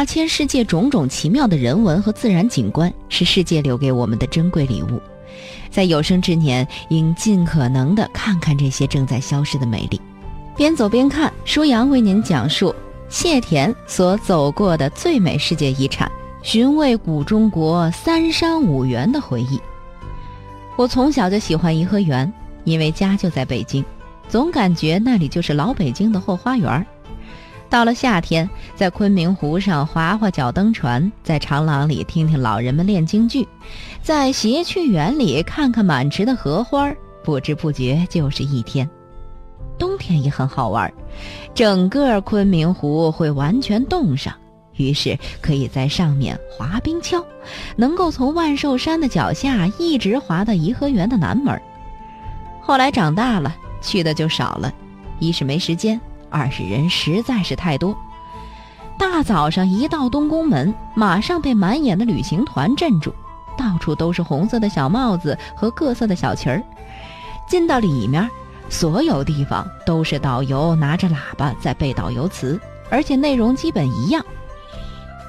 大千世界种种奇妙的人文和自然景观，是世界留给我们的珍贵礼物。在有生之年，应尽可能的看看这些正在消失的美丽。边走边看，舒阳为您讲述谢田所走过的最美世界遗产——寻味古中国三山五园的回忆。我从小就喜欢颐和园，因为家就在北京，总感觉那里就是老北京的后花园。到了夏天，在昆明湖上划划脚蹬船，在长廊里听听老人们练京剧，在谐趣园里看看满池的荷花，不知不觉就是一天。冬天也很好玩，整个昆明湖会完全冻上，于是可以在上面滑冰橇，能够从万寿山的脚下一直滑到颐和园的南门。后来长大了，去的就少了，一是没时间。二是人实在是太多，大早上一到东宫门，马上被满眼的旅行团镇住，到处都是红色的小帽子和各色的小旗儿。进到里面，所有地方都是导游拿着喇叭在背导游词，而且内容基本一样。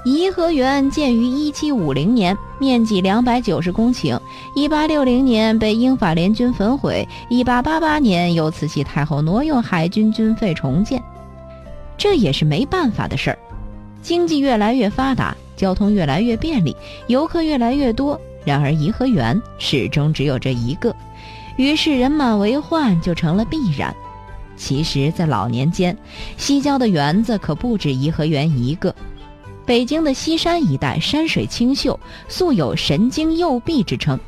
颐和园建于一七五零年，面积两百九十公顷。一八六零年被英法联军焚毁，一八八八年由慈禧太后挪用海军军费重建。这也是没办法的事儿。经济越来越发达，交通越来越便利，游客越来越多。然而颐和园始终只有这一个，于是人满为患就成了必然。其实，在老年间，西郊的园子可不止颐和园一个。北京的西山一带山水清秀，素有“神经右臂”之称。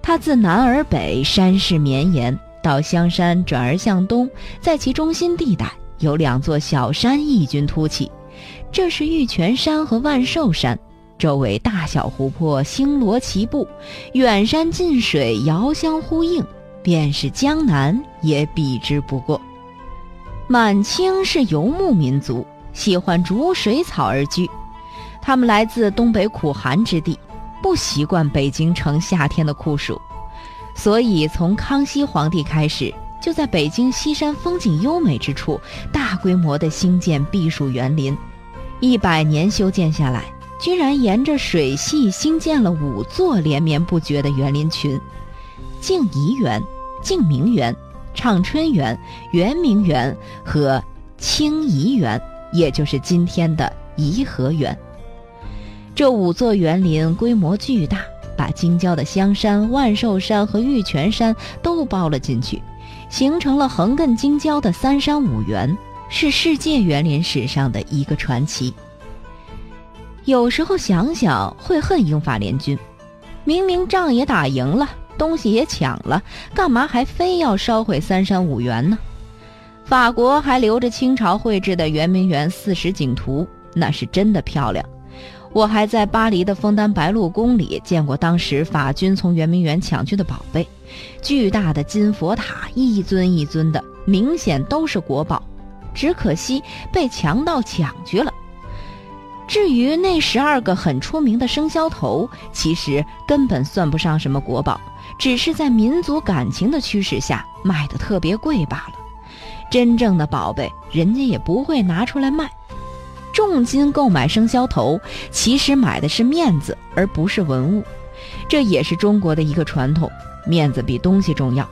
它自南而北，山势绵延，到香山转而向东，在其中心地带有两座小山异军突起，这是玉泉山和万寿山。周围大小湖泊星罗棋布，远山近水遥相呼应，便是江南也比之不过。满清是游牧民族。喜欢逐水草而居，他们来自东北苦寒之地，不习惯北京城夏天的酷暑，所以从康熙皇帝开始，就在北京西山风景优美之处大规模的兴建避暑园林，一百年修建下来，居然沿着水系兴建了五座连绵不绝的园林群：静怡园、静明园、畅春园、圆明园和清怡园。也就是今天的颐和园。这五座园林规模巨大，把京郊的香山、万寿山和玉泉山都包了进去，形成了横亘京郊的三山五园，是世界园林史上的一个传奇。有时候想想会恨英法联军，明明仗也打赢了，东西也抢了，干嘛还非要烧毁三山五园呢？法国还留着清朝绘制的圆明园四时景图，那是真的漂亮。我还在巴黎的枫丹白露宫里见过当时法军从圆明园抢去的宝贝，巨大的金佛塔，一尊一尊的，明显都是国宝，只可惜被强盗抢去了。至于那十二个很出名的生肖头，其实根本算不上什么国宝，只是在民族感情的驱使下卖的特别贵罢了。真正的宝贝，人家也不会拿出来卖。重金购买生肖头，其实买的是面子，而不是文物。这也是中国的一个传统，面子比东西重要。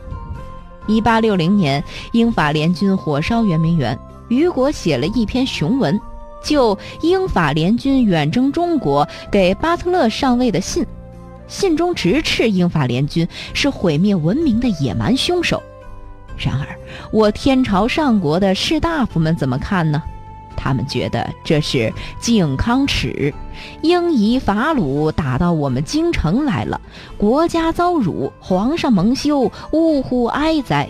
一八六零年，英法联军火烧圆明园，雨果写了一篇雄文，就英法联军远征中国给巴特勒上尉的信，信中直斥英法联军是毁灭文明的野蛮凶手。然而，我天朝上国的士大夫们怎么看呢？他们觉得这是靖康耻，英夷法虏打到我们京城来了，国家遭辱，皇上蒙羞，呜呼哀哉！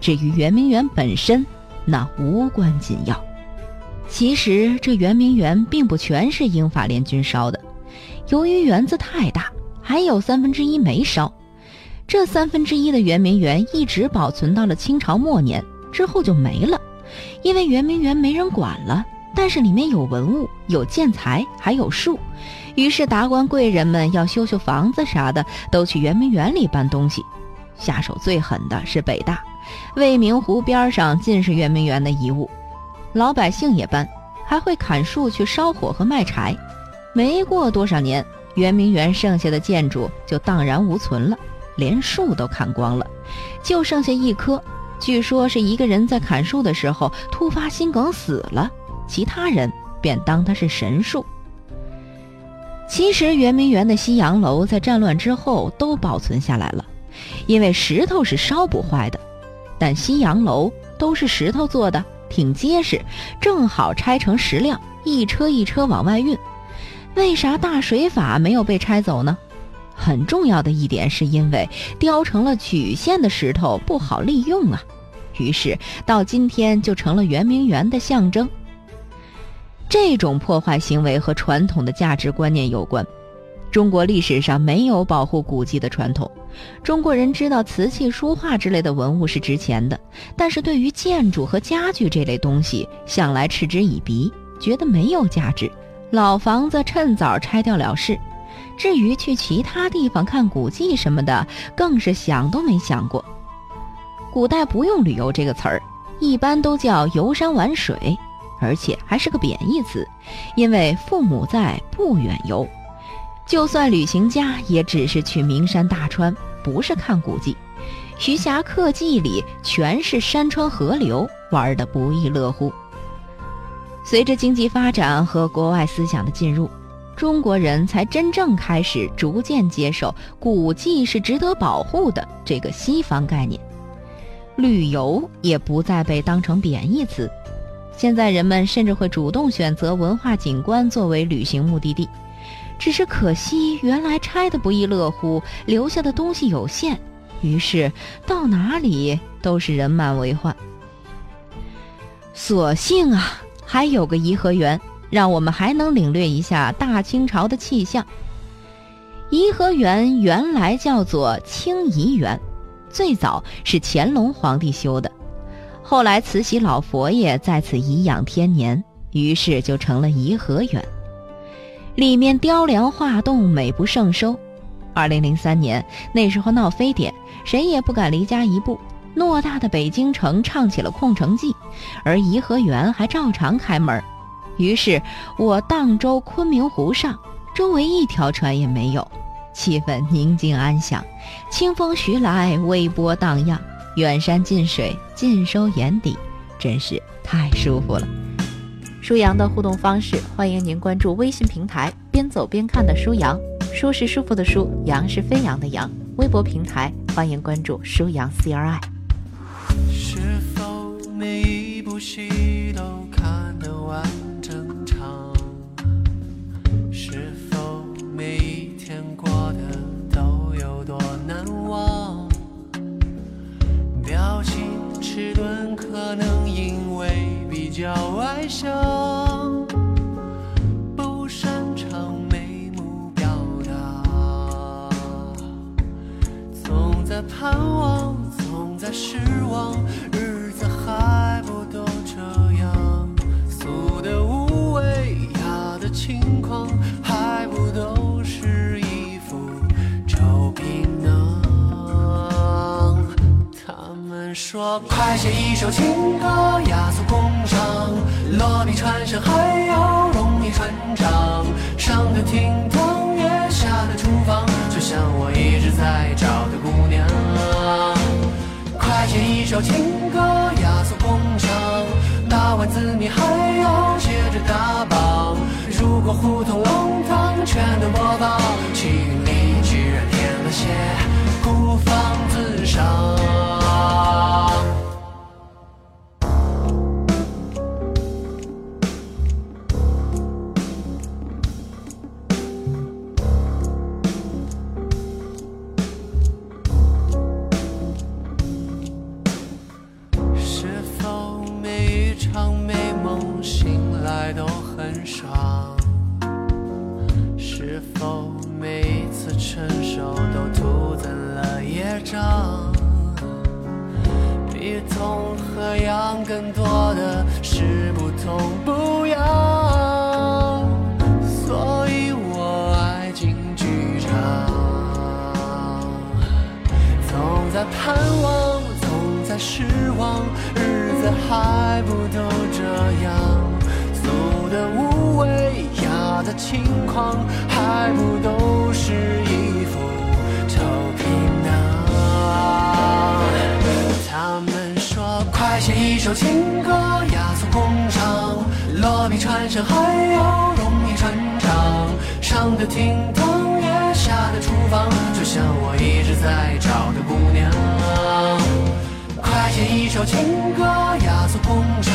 至于圆明园本身，那无关紧要。其实这圆明园并不全是英法联军烧的，由于园子太大，还有三分之一没烧。这三分之一的圆明园一直保存到了清朝末年之后就没了，因为圆明园没人管了。但是里面有文物、有建材，还有树，于是达官贵人们要修修房子啥的，都去圆明园里搬东西。下手最狠的是北大，未名湖边上尽是圆明园的遗物，老百姓也搬，还会砍树去烧火和卖柴。没过多少年，圆明园剩下的建筑就荡然无存了，连树都砍光了，就剩下一棵。据说是一个人在砍树的时候突发心梗死了，其他人便当他是神树。其实圆明园的西洋楼在战乱之后都保存下来了，因为石头是烧不坏的。但西洋楼都是石头做的，挺结实，正好拆成石料，一车一车往外运。为啥大水法没有被拆走呢？很重要的一点是因为雕成了曲线的石头不好利用啊，于是到今天就成了圆明园的象征。这种破坏行为和传统的价值观念有关。中国历史上没有保护古迹的传统。中国人知道瓷器、书画之类的文物是值钱的，但是对于建筑和家具这类东西，向来嗤之以鼻，觉得没有价值。老房子趁早拆掉了事，至于去其他地方看古迹什么的，更是想都没想过。古代不用“旅游”这个词儿，一般都叫游山玩水，而且还是个贬义词，因为父母在，不远游。就算旅行家，也只是去名山大川，不是看古迹。徐霞客记里全是山川河流，玩得不亦乐乎。随着经济发展和国外思想的进入，中国人才真正开始逐渐接受古迹是值得保护的这个西方概念，旅游也不再被当成贬义词。现在人们甚至会主动选择文化景观作为旅行目的地，只是可惜原来拆的不亦乐乎，留下的东西有限，于是到哪里都是人满为患。所幸啊。还有个颐和园，让我们还能领略一下大清朝的气象。颐和园原来叫做清怡园，最早是乾隆皇帝修的，后来慈禧老佛爷在此颐养天年，于是就成了颐和园。里面雕梁画栋，美不胜收。二零零三年那时候闹非典，谁也不敢离家一步。偌大的北京城唱起了《空城计》，而颐和园还照常开门。于是我荡舟昆明湖上，周围一条船也没有，气氛宁静安详，清风徐来，微波荡漾，远山近水尽收眼底，真是太舒服了。舒阳的互动方式，欢迎您关注微信平台“边走边看”的舒阳，舒是舒服的舒，阳是飞扬的扬。微博平台欢迎关注舒阳 CRI。是否每一部戏较外向，说，快写一首情歌，雅俗共赏，落笔传神还要容易传唱。上的厅堂，月下的厨房，就像我一直在找的姑娘。快写一首情歌，雅俗共赏，打完字谜还要接着打榜。如果胡同弄堂全都播放，心里居然且孤芳自赏。长，比痛和痒更多的是不痛不痒，所以我爱进剧场。总在盼望，总在失望，日子还不都这样？的无畏，压的轻狂，还不都是一一首情歌，雅俗共赏，落笔传神还要容易传唱，上的厅堂，也下的厨房，就像我一直在找的姑娘。快写一首情歌，雅俗共赏，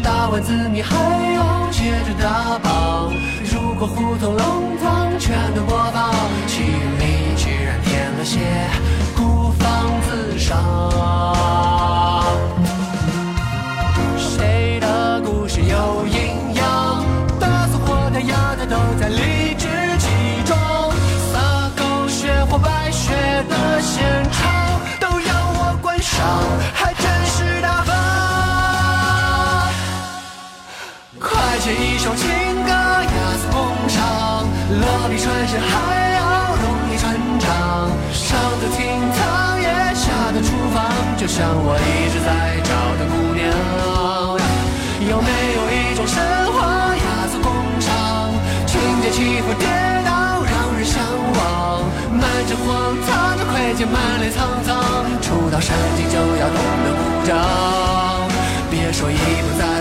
打完字你还要接着打榜。如果胡同弄堂全都播放，心里居然添了些孤芳自赏。首情歌，压缩工厂，落笔传神还要容易传唱。上的厅堂，也下的厨房，就像我一直在找的姑娘。有没有一种神话，压缩工厂，情节起伏跌倒，让人向往。满城荒唐的亏欠，满脸沧桑，触到神经就要懂得鼓掌。别说一不在